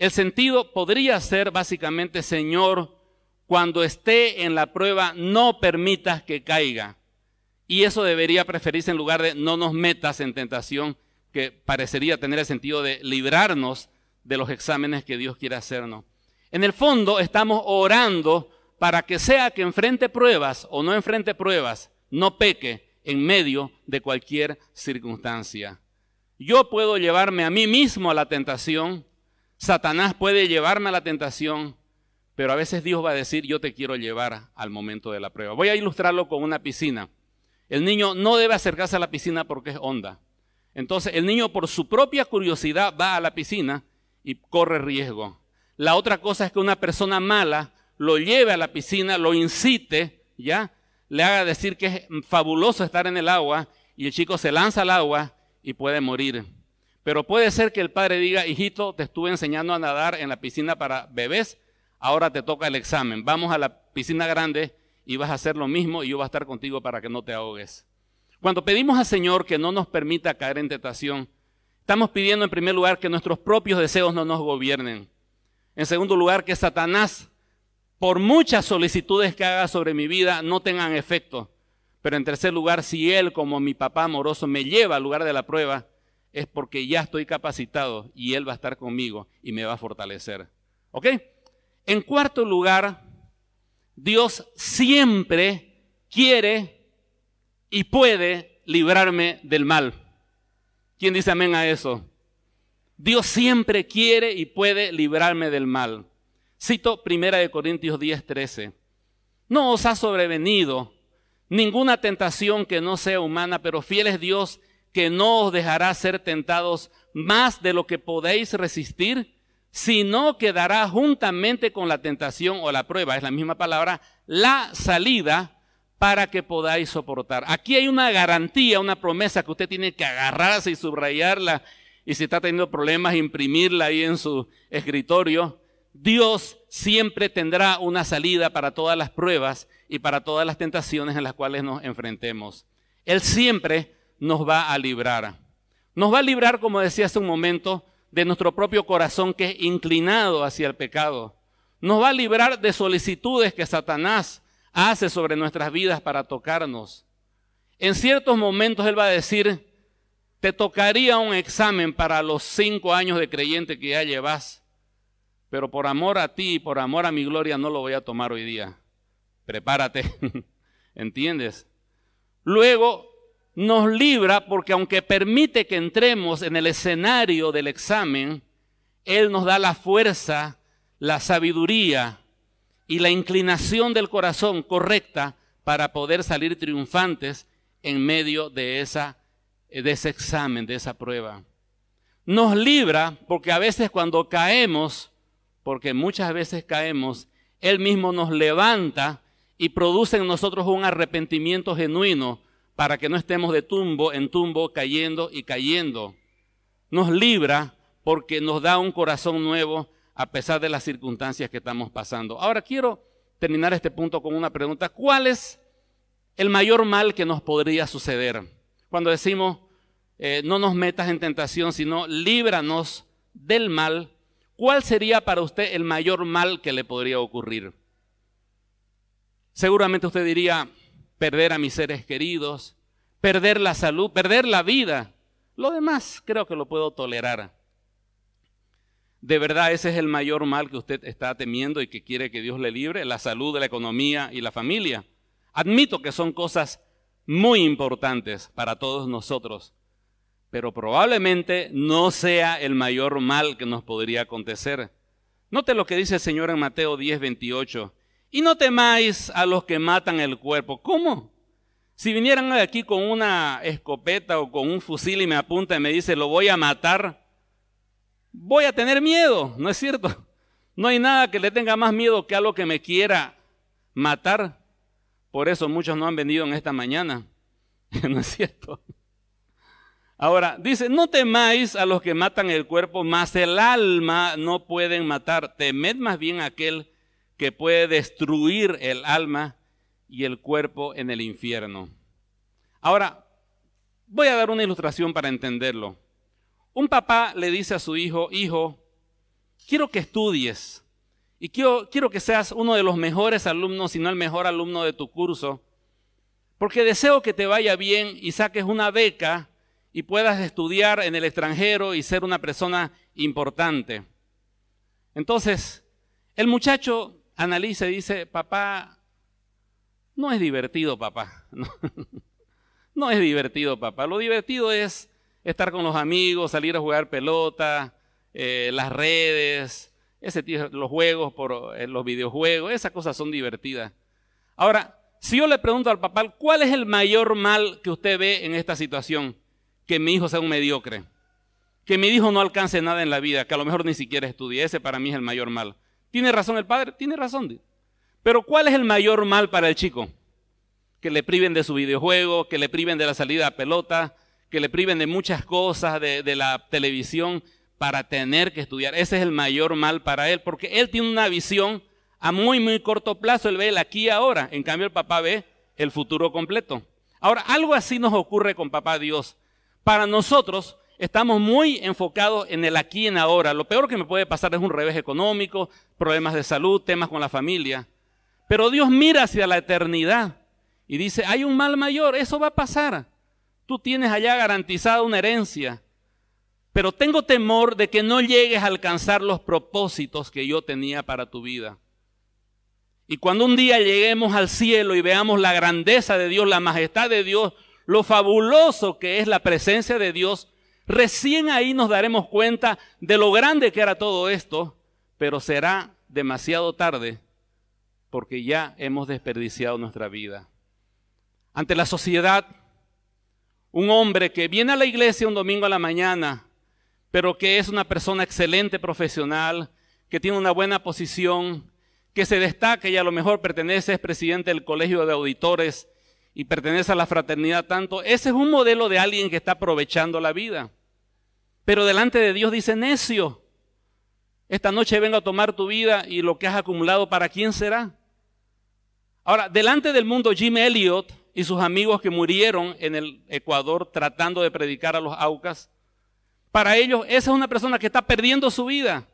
El sentido podría ser básicamente, Señor, cuando esté en la prueba, no permitas que caiga. Y eso debería preferirse en lugar de no nos metas en tentación, que parecería tener el sentido de librarnos de los exámenes que Dios quiere hacernos. En el fondo estamos orando para que sea que enfrente pruebas o no enfrente pruebas, no peque en medio de cualquier circunstancia. Yo puedo llevarme a mí mismo a la tentación, Satanás puede llevarme a la tentación, pero a veces Dios va a decir, yo te quiero llevar al momento de la prueba. Voy a ilustrarlo con una piscina. El niño no debe acercarse a la piscina porque es honda. Entonces el niño por su propia curiosidad va a la piscina y corre riesgo. La otra cosa es que una persona mala lo lleve a la piscina, lo incite, ¿ya? Le haga decir que es fabuloso estar en el agua y el chico se lanza al agua y puede morir. Pero puede ser que el padre diga, hijito, te estuve enseñando a nadar en la piscina para bebés, ahora te toca el examen. Vamos a la piscina grande y vas a hacer lo mismo y yo voy a estar contigo para que no te ahogues. Cuando pedimos al Señor que no nos permita caer en tentación, estamos pidiendo en primer lugar que nuestros propios deseos no nos gobiernen. En segundo lugar, que Satanás, por muchas solicitudes que haga sobre mi vida, no tengan efecto. Pero en tercer lugar, si Él como mi papá amoroso me lleva al lugar de la prueba, es porque ya estoy capacitado y Él va a estar conmigo y me va a fortalecer. ¿Ok? En cuarto lugar, Dios siempre quiere y puede librarme del mal. ¿Quién dice amén a eso? Dios siempre quiere y puede librarme del mal. Cito 1 Corintios 10, 13. No os ha sobrevenido ninguna tentación que no sea humana, pero fiel es Dios que no os dejará ser tentados más de lo que podéis resistir, sino que dará juntamente con la tentación o la prueba, es la misma palabra, la salida para que podáis soportar. Aquí hay una garantía, una promesa que usted tiene que agarrarse y subrayarla, y si está teniendo problemas, imprimirla ahí en su escritorio. Dios siempre tendrá una salida para todas las pruebas y para todas las tentaciones en las cuales nos enfrentemos. Él siempre nos va a librar. Nos va a librar, como decía hace un momento, de nuestro propio corazón que es inclinado hacia el pecado. Nos va a librar de solicitudes que Satanás hace sobre nuestras vidas para tocarnos. En ciertos momentos Él va a decir, te tocaría un examen para los cinco años de creyente que ya llevas, pero por amor a ti y por amor a mi gloria no lo voy a tomar hoy día prepárate, ¿entiendes? Luego nos libra porque aunque permite que entremos en el escenario del examen, Él nos da la fuerza, la sabiduría y la inclinación del corazón correcta para poder salir triunfantes en medio de, esa, de ese examen, de esa prueba. Nos libra porque a veces cuando caemos, porque muchas veces caemos, Él mismo nos levanta y produce en nosotros un arrepentimiento genuino para que no estemos de tumbo en tumbo cayendo y cayendo. Nos libra porque nos da un corazón nuevo a pesar de las circunstancias que estamos pasando. Ahora quiero terminar este punto con una pregunta. ¿Cuál es el mayor mal que nos podría suceder? Cuando decimos, eh, no nos metas en tentación, sino líbranos del mal, ¿cuál sería para usted el mayor mal que le podría ocurrir? Seguramente usted diría, perder a mis seres queridos, perder la salud, perder la vida. Lo demás creo que lo puedo tolerar. ¿De verdad ese es el mayor mal que usted está temiendo y que quiere que Dios le libre? La salud, la economía y la familia. Admito que son cosas muy importantes para todos nosotros, pero probablemente no sea el mayor mal que nos podría acontecer. Note lo que dice el Señor en Mateo 10, 28. Y no temáis a los que matan el cuerpo. ¿Cómo? Si vinieran aquí con una escopeta o con un fusil y me apunta y me dice, lo voy a matar, voy a tener miedo, ¿no es cierto? No hay nada que le tenga más miedo que algo que me quiera matar. Por eso muchos no han venido en esta mañana, ¿no es cierto? Ahora, dice, no temáis a los que matan el cuerpo, mas el alma no pueden matar. Temed más bien a aquel que puede destruir el alma y el cuerpo en el infierno. Ahora, voy a dar una ilustración para entenderlo. Un papá le dice a su hijo, hijo, quiero que estudies y quiero, quiero que seas uno de los mejores alumnos, si no el mejor alumno de tu curso, porque deseo que te vaya bien y saques una beca y puedas estudiar en el extranjero y ser una persona importante. Entonces, el muchacho analiza y dice, papá, no es divertido, papá. No, es divertido, papá. Lo divertido es estar con los amigos, salir a jugar pelota, eh, las redes, ese los juegos por eh, los videojuegos, esas cosas son divertidas. Ahora, si yo le pregunto al papá, ¿cuál es el mayor mal que usted ve en esta situación? Que mi hijo sea un mediocre, que mi hijo no alcance nada en la vida, que a lo mejor ni siquiera estudie. Ese para mí es el mayor mal. ¿Tiene razón el padre? Tiene razón. Pero ¿cuál es el mayor mal para el chico? Que le priven de su videojuego, que le priven de la salida a pelota, que le priven de muchas cosas, de, la televisión, para tener que estudiar. Ese es el mayor mal para él, porque él tiene una visión a muy, muy corto plazo. Él ve el aquí y ahora. En cambio, el papá ve el futuro completo. Ahora, algo así nos ocurre con papá Dios. Para nosotros, estamos muy enfocados en el aquí y en ahora. Lo peor que me puede pasar es un revés económico, problemas de salud, temas con la familia. Pero Dios mira hacia la eternidad y dice, hay un mal mayor, eso va a pasar. Tú tienes allá garantizada una herencia, pero tengo temor de que no llegues a alcanzar los propósitos que yo tenía para tu vida. Y cuando un día lleguemos al cielo y veamos la grandeza de Dios, la majestad de Dios, lo fabuloso que es la presencia de Dios, recién ahí nos daremos cuenta de lo grande que era todo esto, pero será demasiado tarde porque ya hemos desperdiciado nuestra vida. Ante la sociedad un hombre que viene a la iglesia un domingo a la mañana, pero que es una persona excelente profesional, que tiene una buena posición, que se destaca y a lo mejor pertenece, es presidente del colegio de auditores y pertenece a la fraternidad tanto, ese es un modelo de alguien que está aprovechando la vida. Pero delante de Dios dice, necio, esta noche vengo a tomar tu vida y lo que has acumulado, ¿para quién será? Ahora, delante del mundo, Jim Elliot y sus amigos que murieron en el Ecuador tratando de predicar a los Aucas, para ellos esa es una persona que está perdiendo su vida.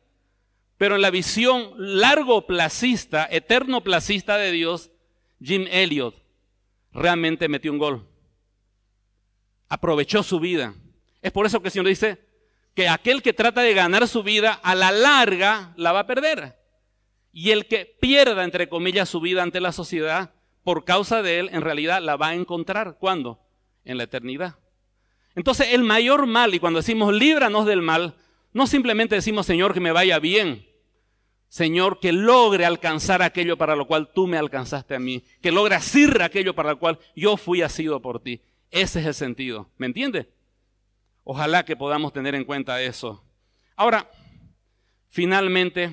Pero en la visión largo placista, eterno placista de Dios, Jim Elliot realmente metió un gol. Aprovechó su vida. Es por eso que el Señor dice que aquel que trata de ganar su vida a la larga la va a perder. Y el que pierda, entre comillas, su vida ante la sociedad, por causa de él, en realidad la va a encontrar. ¿Cuándo? En la eternidad. Entonces, el mayor mal, y cuando decimos líbranos del mal, no simplemente decimos, Señor, que me vaya bien. Señor, que logre alcanzar aquello para lo cual tú me alcanzaste a mí. Que logre asir aquello para lo cual yo fui asido por ti. Ese es el sentido. ¿Me entiende? Ojalá que podamos tener en cuenta eso. Ahora, finalmente,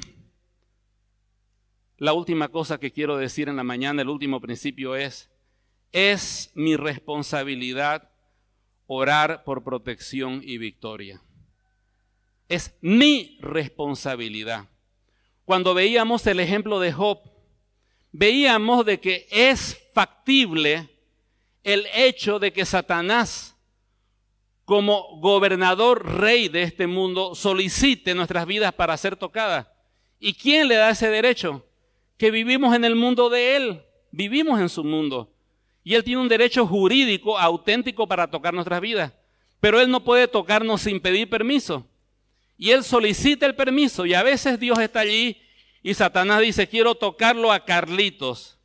la última cosa que quiero decir en la mañana, el último principio es, es mi responsabilidad orar por protección y victoria. Es mi responsabilidad. cuando veíamos el ejemplo de Job, veíamos de que es factible el hecho de que Satanás, como gobernador rey de este mundo, solicite nuestras vidas para ser tocadas. ¿Y quién le da ese derecho? Que vivimos en el mundo de Él, vivimos en su mundo. Y Él tiene un derecho jurídico auténtico para tocar nuestras vidas. Pero Él no puede tocarnos sin pedir permiso. Y Él solicita el permiso y a veces Dios está allí y Satanás dice, quiero tocarlo a Carlitos.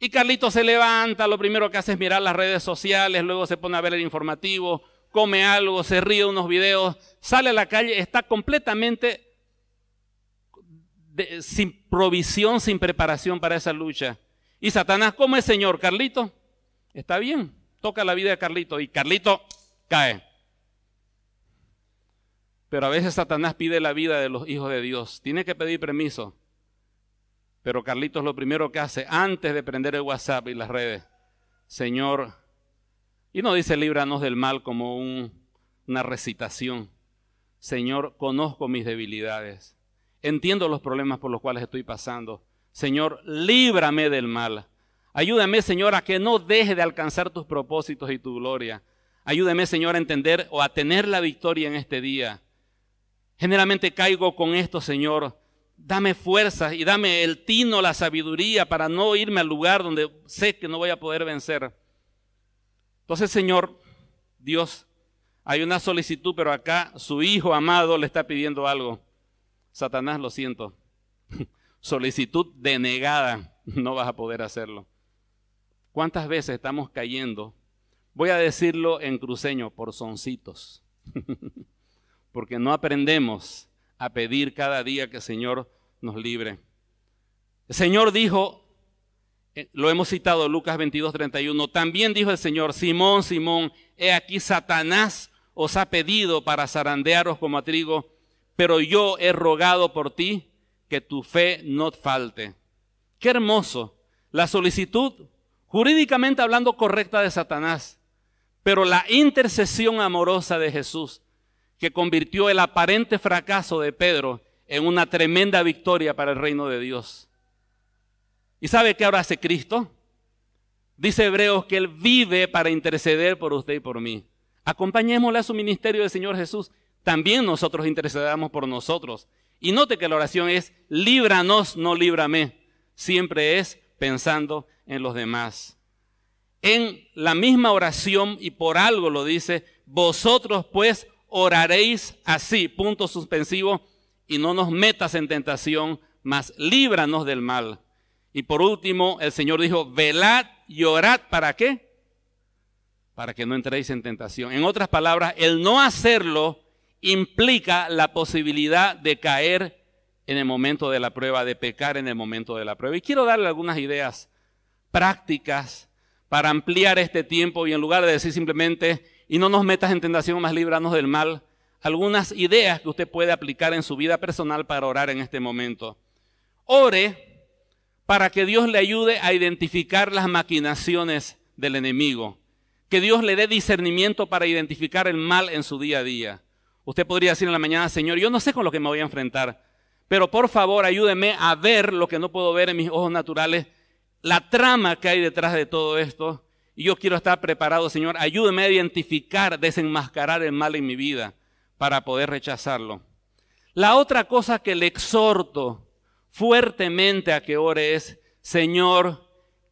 Y Carlitos se levanta, lo primero que hace es mirar las redes sociales, luego se pone a ver el informativo, come algo, se ríe unos videos, sale a la calle, está completamente sin provisión, sin preparación para esa lucha. Y Satanás, ¿cómo es Señor? Carlito, está bien, toca la vida de Carlito y Carlito cae. Pero a veces Satanás pide la vida de los hijos de Dios. Tiene que pedir permiso. Pero Carlitos lo primero que hace antes de prender el WhatsApp y las redes, Señor, y no dice líbranos del mal como una recitación. Señor, conozco mis debilidades. Entiendo los problemas por los cuales estoy pasando. Señor, líbrame del mal. Ayúdame, Señor, a que no deje de alcanzar tus propósitos y tu gloria. Ayúdame, Señor, a entender o a tener la victoria en este día. Generalmente caigo con esto, Señor. Dame fuerza y dame el tino, la sabiduría para no irme al lugar donde sé que no voy a poder vencer. Entonces, Señor, Dios, hay una solicitud, pero acá su hijo amado le está pidiendo algo. Satanás, lo siento. solicitud denegada, no vas a poder hacerlo. ¿Cuántas veces estamos cayendo? Voy a decirlo en cruceño, por soncitos. porque no aprendemos a pedir cada día que el Señor nos libre. El Señor dijo, eh, lo hemos citado Lucas 22, 31, también dijo el Señor, Simón, Simón, he aquí Satanás os ha pedido para zarandearos como a trigo, pero yo he rogado por ti que tu fe no falte. Qué hermoso. La solicitud, jurídicamente hablando, correcta de Satanás, pero la intercesión amorosa de Jesús que convirtió el aparente fracaso de Pedro en una tremenda victoria para el reino de Dios. ¿Y sabe qué ahora hace Cristo? Dice Hebreos que Él vive para interceder por usted y por mí. Acompañémosle a su ministerio del Señor Jesús. También nosotros intercedamos por nosotros. Y note que la oración es, líbranos, no líbrame. Siempre es pensando en los demás. En la misma oración, y por algo lo dice, vosotros pues oraréis así, punto suspensivo, y no nos metas en tentación, mas líbranos del mal. Y por último, el Señor dijo, velad y orad, ¿para qué? Para que no entréis en tentación. En otras palabras, el no hacerlo implica la posibilidad de caer en el momento de la prueba, de pecar en el momento de la prueba. Y quiero darle algunas ideas prácticas para ampliar este tiempo y en lugar de decir simplemente, y no nos metas en tentación, más líbranos del mal. Algunas ideas que usted puede aplicar en su vida personal para orar en este momento. Ore para que Dios le ayude a identificar las maquinaciones del enemigo. Que Dios le dé discernimiento para identificar el mal en su día a día. Usted podría decir en la mañana, Señor, yo no sé con lo que me voy a enfrentar, pero por favor ayúdeme a ver lo que no puedo ver en mis ojos naturales, la trama que hay detrás de todo esto y yo quiero estar preparado, Señor. Ayúdeme a identificar, desenmascarar el mal en mi vida para poder rechazarlo. La otra cosa que le exhorto fuertemente a que ore es, Señor,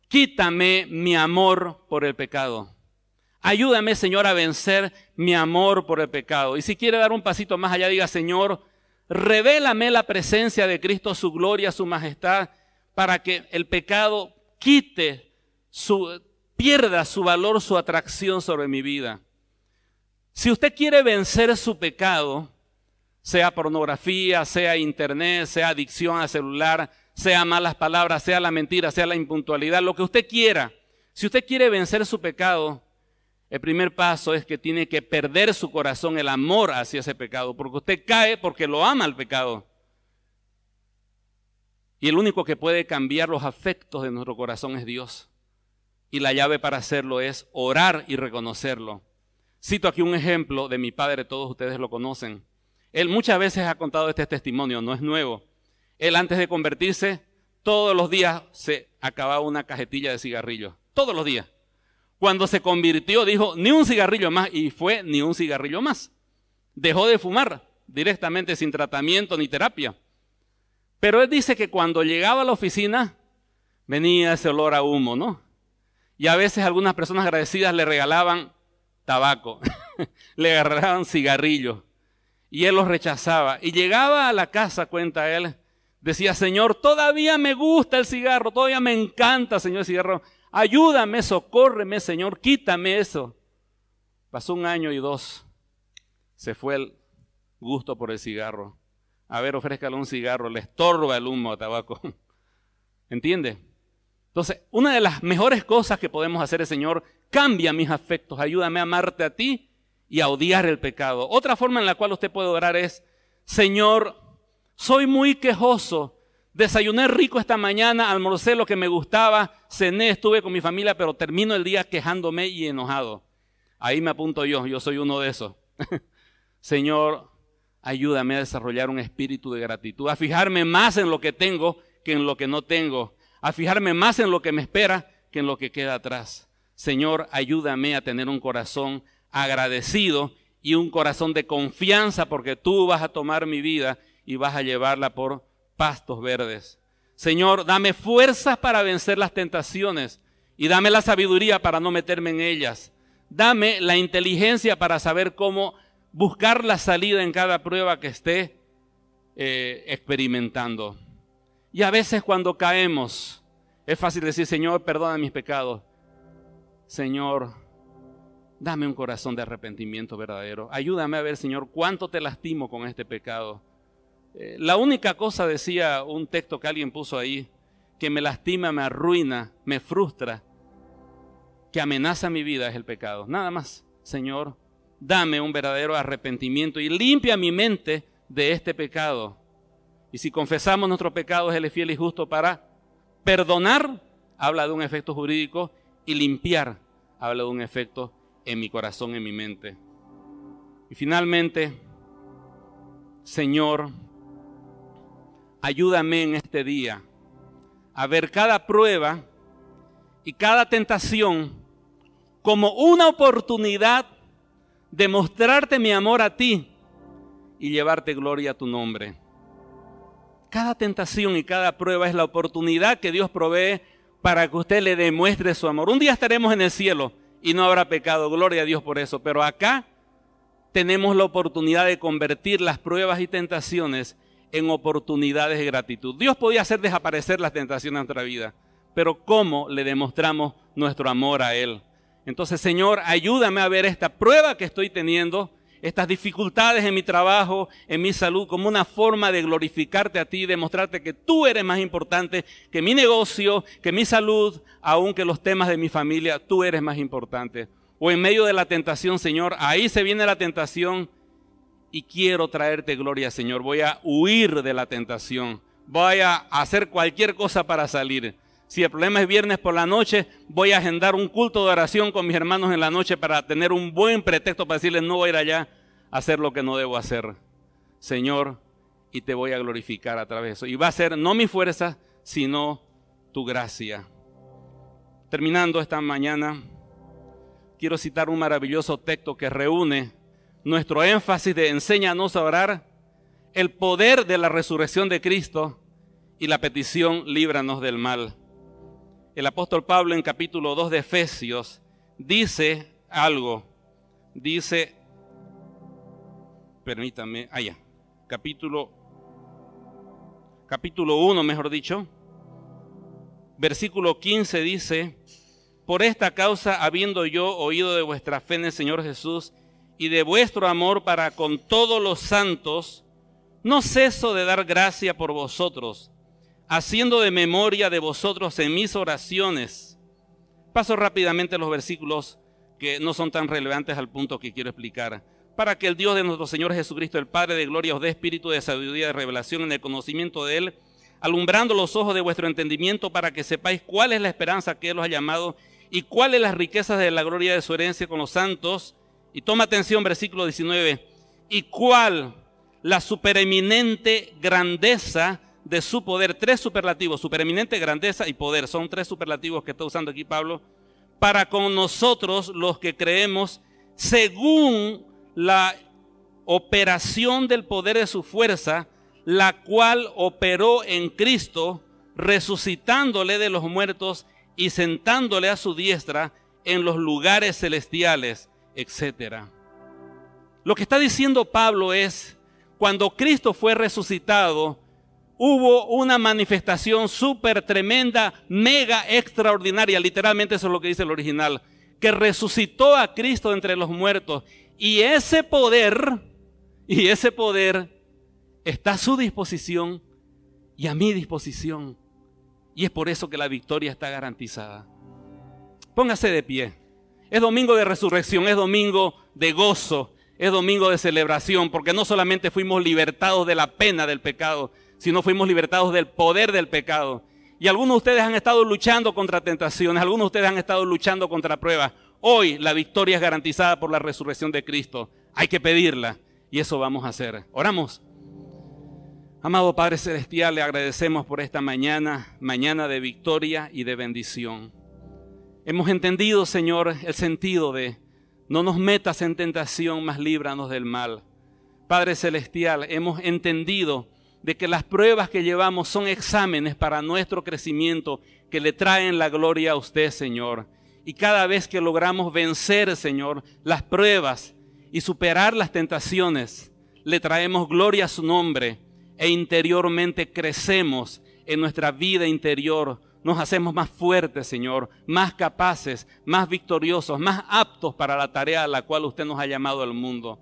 quítame mi amor por el pecado. Ayúdame, Señor, a vencer mi amor por el pecado. Y si quiere dar un pasito más allá, diga, Señor, revélame la presencia de Cristo, su gloria, su majestad, para que el pecado quite su, pierda su valor, su atracción sobre mi vida. Si usted quiere vencer su pecado, sea pornografía, sea internet, sea adicción al celular, sea malas palabras, sea la mentira, sea la impuntualidad, lo que usted quiera. Si usted quiere vencer su pecado, el primer paso es que tiene que perder su corazón, el amor hacia ese pecado, porque usted cae porque lo ama el pecado. Y el único que puede cambiar los afectos de nuestro corazón es Dios y la llave para hacerlo es orar y reconocerlo. Cito aquí un ejemplo de mi padre, todos ustedes lo conocen. Él muchas veces ha contado este testimonio, no es nuevo. Él antes de convertirse, todos los días se acababa una cajetilla de cigarrillos. Todos los días. Cuando se convirtió, dijo, ni un cigarrillo más. Y fue ni un cigarrillo más. Dejó de fumar directamente sin tratamiento ni terapia. Pero él dice que cuando llegaba a la oficina, venía ese olor a humo, ¿no? Y a veces algunas personas agradecidas le regalaban tabaco, le agarraban cigarrillos. Y él los rechazaba. Y llegaba a la casa, cuenta él, decía, Señor, todavía me gusta el cigarro, todavía me encanta, Señor, el cigarro. Ayúdame, socórreme, Señor, quítame eso. Pasó un año y dos. Se fue el gusto por el cigarro. A ver, ofrézcale un cigarro, le estorba el humo a tabaco. ¿Entiende? Entonces, una de las mejores cosas que podemos hacer es, Señor, cambia mis afectos, ayúdame a amarte a ti y a odiar el pecado. Otra forma en la cual usted puede orar es, Señor, soy muy quejoso, desayuné rico esta mañana, almorcé lo que me gustaba, cené, estuve con mi familia, pero termino el día quejándome y enojado. Ahí me apunto yo, yo soy uno de esos. Señor, ayúdame a desarrollar un espíritu de gratitud, a fijarme más en lo que tengo que en lo que no tengo, a fijarme más en lo que me espera que en lo que queda atrás. Señor, ayúdame a tener un corazón agradecido y un corazón de confianza porque tú vas a tomar mi vida y vas a llevarla por pastos verdes. Señor, dame fuerzas para vencer las tentaciones y dame la sabiduría para no meterme en ellas. Dame la inteligencia para saber cómo buscar la salida en cada prueba que esté eh, experimentando. Y a veces cuando caemos, es fácil decir, Señor, perdona mis pecados. Señor, dame un corazón de arrepentimiento verdadero. Ayúdame a ver, Señor, cuánto te lastimo con este pecado. Eh, la única cosa, decía un texto que alguien puso ahí, que me lastima, me arruina, me frustra, que amenaza mi vida es el pecado. Nada más, Señor, dame un verdadero arrepentimiento y limpia mi mente de este pecado. Y si confesamos nuestros pecados, Él es fiel y justo para perdonar, habla de un efecto jurídico, y limpiar, habla de un efecto en mi corazón, en mi mente. Y finalmente, Señor, ayúdame en este día a ver cada prueba y cada tentación como una oportunidad de mostrarte mi amor a ti y llevarte gloria a tu nombre. Cada tentación y cada prueba es la oportunidad que Dios provee para que usted le demuestre su amor. Un día estaremos en el cielo y no habrá pecado, gloria a Dios por eso, pero acá tenemos la oportunidad de convertir las pruebas y tentaciones en oportunidades de gratitud. Dios podía hacer desaparecer las tentaciones de nuestra vida, pero ¿cómo le demostramos nuestro amor a Él? Entonces, Señor, ayúdame a ver esta prueba que estoy teniendo, estas dificultades en mi trabajo, en mi salud, como una forma de glorificarte a ti demostrarte que tú eres más importante que mi negocio, que mi salud, aunque los temas de mi familia, tú eres más importante. O en medio de la tentación, Señor, ahí se viene la tentación y quiero traerte gloria, Señor. Voy a huir de la tentación. Voy a hacer cualquier cosa para salir. Si el problema es viernes por la noche, voy a agendar un culto de oración con mis hermanos en la noche para tener un buen pretexto para decirles no voy a ir allá a hacer lo que no debo hacer. Señor, y te voy a glorificar a través de eso. Y va a ser no mi fuerza, sino tu gracia. Terminando esta mañana, quiero citar un maravilloso texto que reúne nuestro énfasis de enséñanos a orar, el poder de la resurrección de Cristo y la petición líbranos del mal. El apóstol Pablo en capítulo 2 de Efesios dice algo. Dice, permítame, allá, ah, capítulo, capítulo 1, mejor dicho, versículo 15 dice, por esta causa, habiendo yo oído de vuestra fe en el Señor Jesús y de vuestro amor para con todos los santos, no ceso de dar gracia por vosotros haciendo de memoria de vosotros en mis oraciones. Paso rápidamente los versículos que no son tan relevantes al punto que quiero explicar. Para que el Dios de nuestro Señor Jesucristo, el Padre de gloria, os dé espíritu de sabiduría de revelación en el conocimiento de Él, alumbrando los ojos de vuestro entendimiento para que sepáis cuál es la esperanza que Él os ha llamado y cuáles las riquezas de la gloria de su herencia con los santos. Y toma atención, versículo 19. Y cuál la supereminente grandeza de su poder, tres superlativos, supereminente, grandeza y poder, son tres superlativos que está usando aquí Pablo, para con nosotros los que creemos según la operación del poder de su fuerza, la cual operó en Cristo, resucitándole de los muertos y sentándole a su diestra en los lugares celestiales, etc. Lo que está diciendo Pablo es, cuando Cristo fue resucitado, hubo una manifestación súper tremenda, mega extraordinaria, literalmente eso es lo que dice el original, que resucitó a Cristo entre los muertos. Y ese poder, y ese poder está a su disposición y a mi disposición. Y es por eso que la victoria está garantizada. Póngase de pie. Es domingo de resurrección, es domingo de gozo, es domingo de celebración, porque no solamente fuimos libertados de la pena del pecado, sino fuimos libertados del poder del pecado. Y algunos de ustedes han estado luchando contra tentaciones, algunos de ustedes han estado luchando contra pruebas. Hoy la victoria es garantizada por la resurrección de Cristo. Hay que pedirla y eso vamos a hacer. Oramos. Amado Padre Celestial, le agradecemos por esta mañana, mañana de victoria y de bendición. Hemos entendido, Señor, el sentido de no nos metas en tentación, mas líbranos del mal. Padre Celestial, hemos entendido de que las pruebas que llevamos son exámenes para nuestro crecimiento que le traen la gloria a usted, Señor. Y cada vez que logramos vencer, Señor, las pruebas y superar las tentaciones, le traemos gloria a su nombre e interiormente crecemos en nuestra vida interior. Nos hacemos más fuertes, Señor, más capaces, más victoriosos, más aptos para la tarea a la cual usted nos ha llamado al mundo.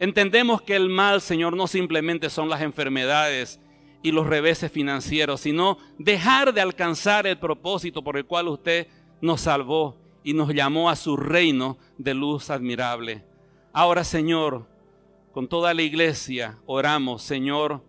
Entendemos que el mal, Señor, no simplemente son las enfermedades y los reveses financieros, sino dejar de alcanzar el propósito por el cual usted nos salvó y nos llamó a su reino de luz admirable. Ahora, Señor, con toda la iglesia oramos, Señor,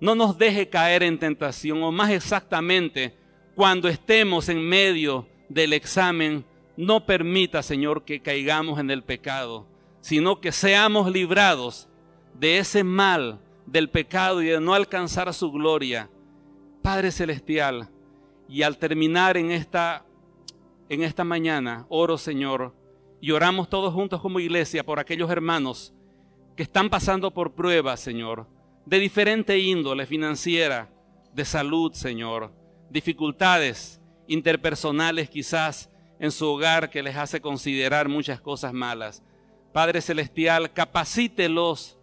no nos deje caer en tentación, o más exactamente, cuando estemos en medio del examen, no permita, Señor, que caigamos en el pecado, sino que seamos librados de ese mal, del pecado y de no alcanzar su gloria. Padre Celestial, y al terminar en esta, en esta mañana, oro, Señor, y oramos todos juntos como iglesia por aquellos hermanos que están pasando por pruebas, Señor de diferente índole financiera, de salud, Señor, dificultades interpersonales quizás en su hogar que les hace considerar muchas cosas malas. Padre Celestial, capacítelos,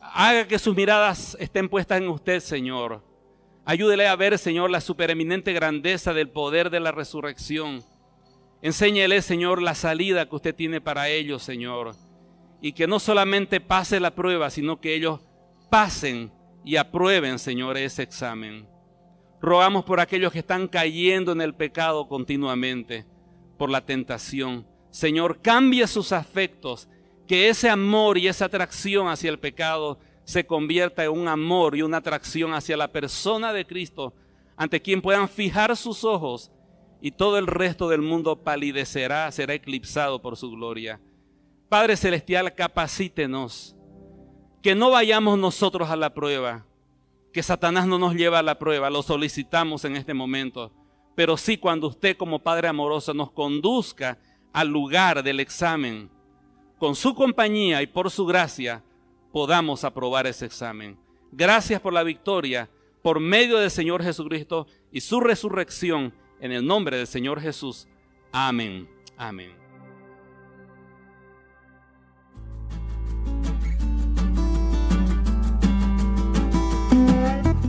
haga que sus miradas estén puestas en usted, Señor. Ayúdele a ver, Señor, la supereminente grandeza del poder de la resurrección. Enséñele, Señor, la salida que usted tiene para ellos, Señor. Y que no solamente pase la prueba, sino que ellos pasen y aprueben, Señor, ese examen. Rogamos por aquellos que están cayendo en el pecado continuamente, por la tentación. Señor, cambia sus afectos, que ese amor y esa atracción hacia el pecado se convierta en un amor y una atracción hacia la persona de Cristo, ante quien puedan fijar sus ojos y todo el resto del mundo palidecerá, será eclipsado por su gloria. Padre Celestial, capacítenos que no vayamos nosotros a la prueba, que Satanás no nos lleva a la prueba, lo solicitamos en este momento, pero sí cuando usted como Padre amoroso nos conduzca al lugar del examen, con su compañía y por su gracia, podamos aprobar ese examen. Gracias por la victoria, por medio del Señor Jesucristo y su resurrección, en el nombre del Señor Jesús. Amén. Amén.